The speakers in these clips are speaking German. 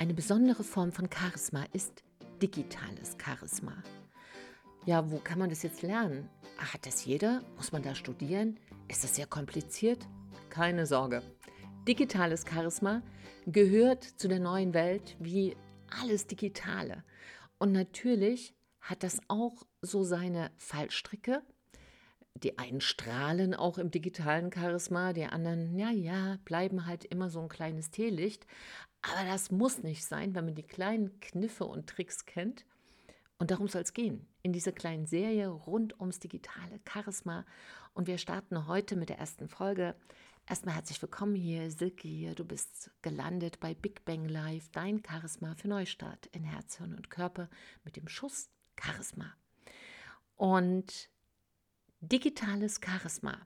Eine besondere Form von Charisma ist digitales Charisma. Ja, wo kann man das jetzt lernen? Hat das jeder? Muss man da studieren? Ist das sehr kompliziert? Keine Sorge. Digitales Charisma gehört zu der neuen Welt wie alles Digitale. Und natürlich hat das auch so seine Fallstricke. Die einen strahlen auch im digitalen Charisma, die anderen, ja, ja, bleiben halt immer so ein kleines Teelicht. Aber das muss nicht sein, wenn man die kleinen Kniffe und Tricks kennt. Und darum soll es gehen, in dieser kleinen Serie rund ums digitale Charisma. Und wir starten heute mit der ersten Folge. Erstmal herzlich willkommen hier, Silke hier. Du bist gelandet bei Big Bang Live, dein Charisma für Neustart in Herz, Hirn und Körper mit dem Schuss Charisma. Und digitales Charisma,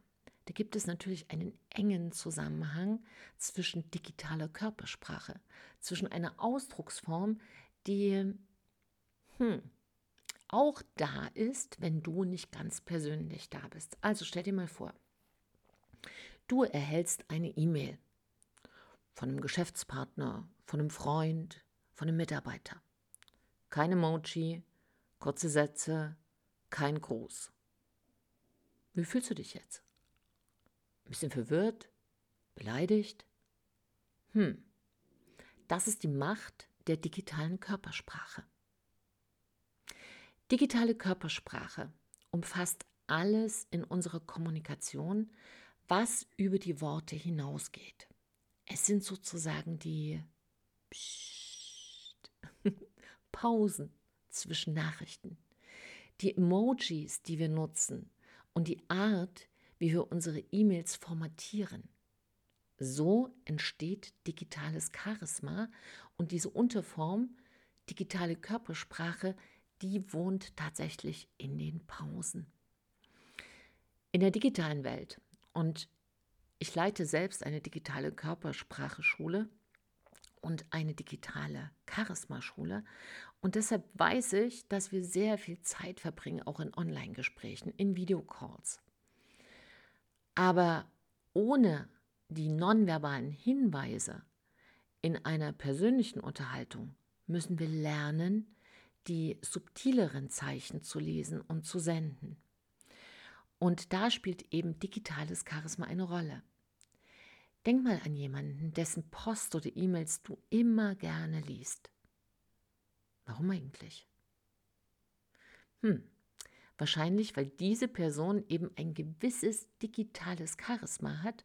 da gibt es natürlich einen engen Zusammenhang zwischen digitaler Körpersprache, zwischen einer Ausdrucksform, die hm, auch da ist, wenn du nicht ganz persönlich da bist. Also stell dir mal vor, du erhältst eine E-Mail von einem Geschäftspartner, von einem Freund, von einem Mitarbeiter. Kein Emoji, kurze Sätze, kein Gruß. Wie fühlst du dich jetzt? Ein bisschen verwirrt? Beleidigt? Hm, das ist die Macht der digitalen Körpersprache. Digitale Körpersprache umfasst alles in unserer Kommunikation, was über die Worte hinausgeht. Es sind sozusagen die Psst, Pausen zwischen Nachrichten, die Emojis, die wir nutzen und die Art, wie wir unsere E-Mails formatieren. So entsteht digitales Charisma und diese Unterform, digitale Körpersprache, die wohnt tatsächlich in den Pausen. In der digitalen Welt, und ich leite selbst eine digitale Körpersprache-Schule und eine digitale Charisma-Schule. Und deshalb weiß ich, dass wir sehr viel Zeit verbringen, auch in Online-Gesprächen, in Videocalls. Aber ohne die nonverbalen Hinweise in einer persönlichen Unterhaltung müssen wir lernen, die subtileren Zeichen zu lesen und zu senden. Und da spielt eben digitales Charisma eine Rolle. Denk mal an jemanden, dessen Post oder E-Mails du immer gerne liest. Warum eigentlich? Hm, wahrscheinlich, weil diese Person eben ein gewisses digitales Charisma hat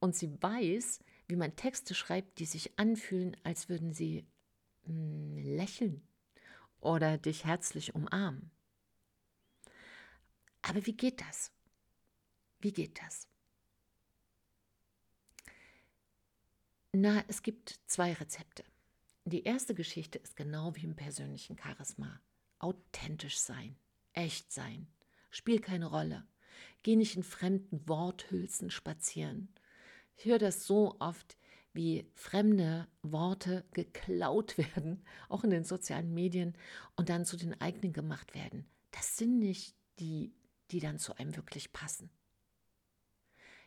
und sie weiß, wie man Texte schreibt, die sich anfühlen, als würden sie hm, lächeln oder dich herzlich umarmen. Aber wie geht das? Wie geht das? Na, es gibt zwei Rezepte. Die erste Geschichte ist genau wie im persönlichen Charisma. Authentisch sein, echt sein, spiel keine Rolle. Geh nicht in fremden Worthülsen spazieren. Ich höre das so oft, wie fremde Worte geklaut werden, auch in den sozialen Medien, und dann zu den eigenen gemacht werden. Das sind nicht die, die dann zu einem wirklich passen.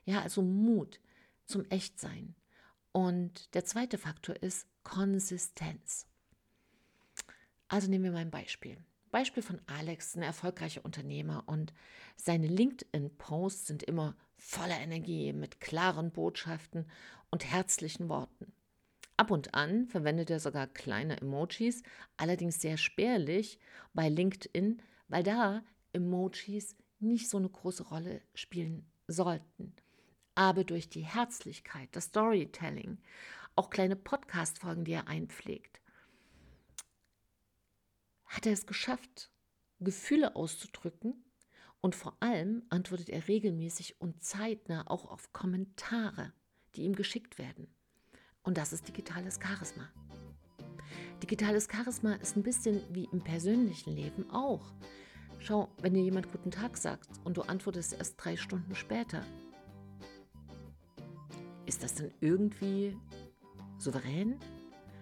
Ja, also Mut zum Echtsein. Und der zweite Faktor ist Konsistenz. Also nehmen wir mal ein Beispiel. Beispiel von Alex, ein erfolgreicher Unternehmer und seine LinkedIn-Posts sind immer voller Energie mit klaren Botschaften und herzlichen Worten. Ab und an verwendet er sogar kleine Emojis, allerdings sehr spärlich bei LinkedIn, weil da Emojis nicht so eine große Rolle spielen sollten. Aber durch die Herzlichkeit, das Storytelling, auch kleine Podcast-Folgen, die er einpflegt, hat er es geschafft, Gefühle auszudrücken und vor allem antwortet er regelmäßig und zeitnah auch auf Kommentare, die ihm geschickt werden. Und das ist digitales Charisma. Digitales Charisma ist ein bisschen wie im persönlichen Leben auch. Schau, wenn dir jemand guten Tag sagt und du antwortest erst drei Stunden später, ist das dann irgendwie souverän?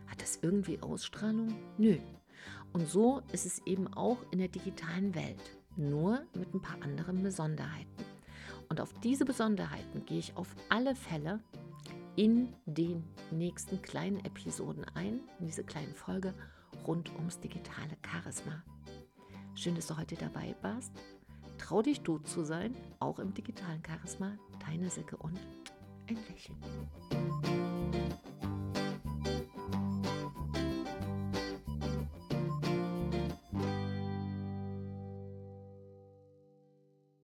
Hat das irgendwie Ausstrahlung? Nö. Und so ist es eben auch in der digitalen Welt, nur mit ein paar anderen Besonderheiten. Und auf diese Besonderheiten gehe ich auf alle Fälle in den nächsten kleinen Episoden ein, in diese kleine Folge rund ums digitale Charisma. Schön, dass du heute dabei warst. Trau dich, du zu sein, auch im digitalen Charisma. Deine Silke und ein Lächeln.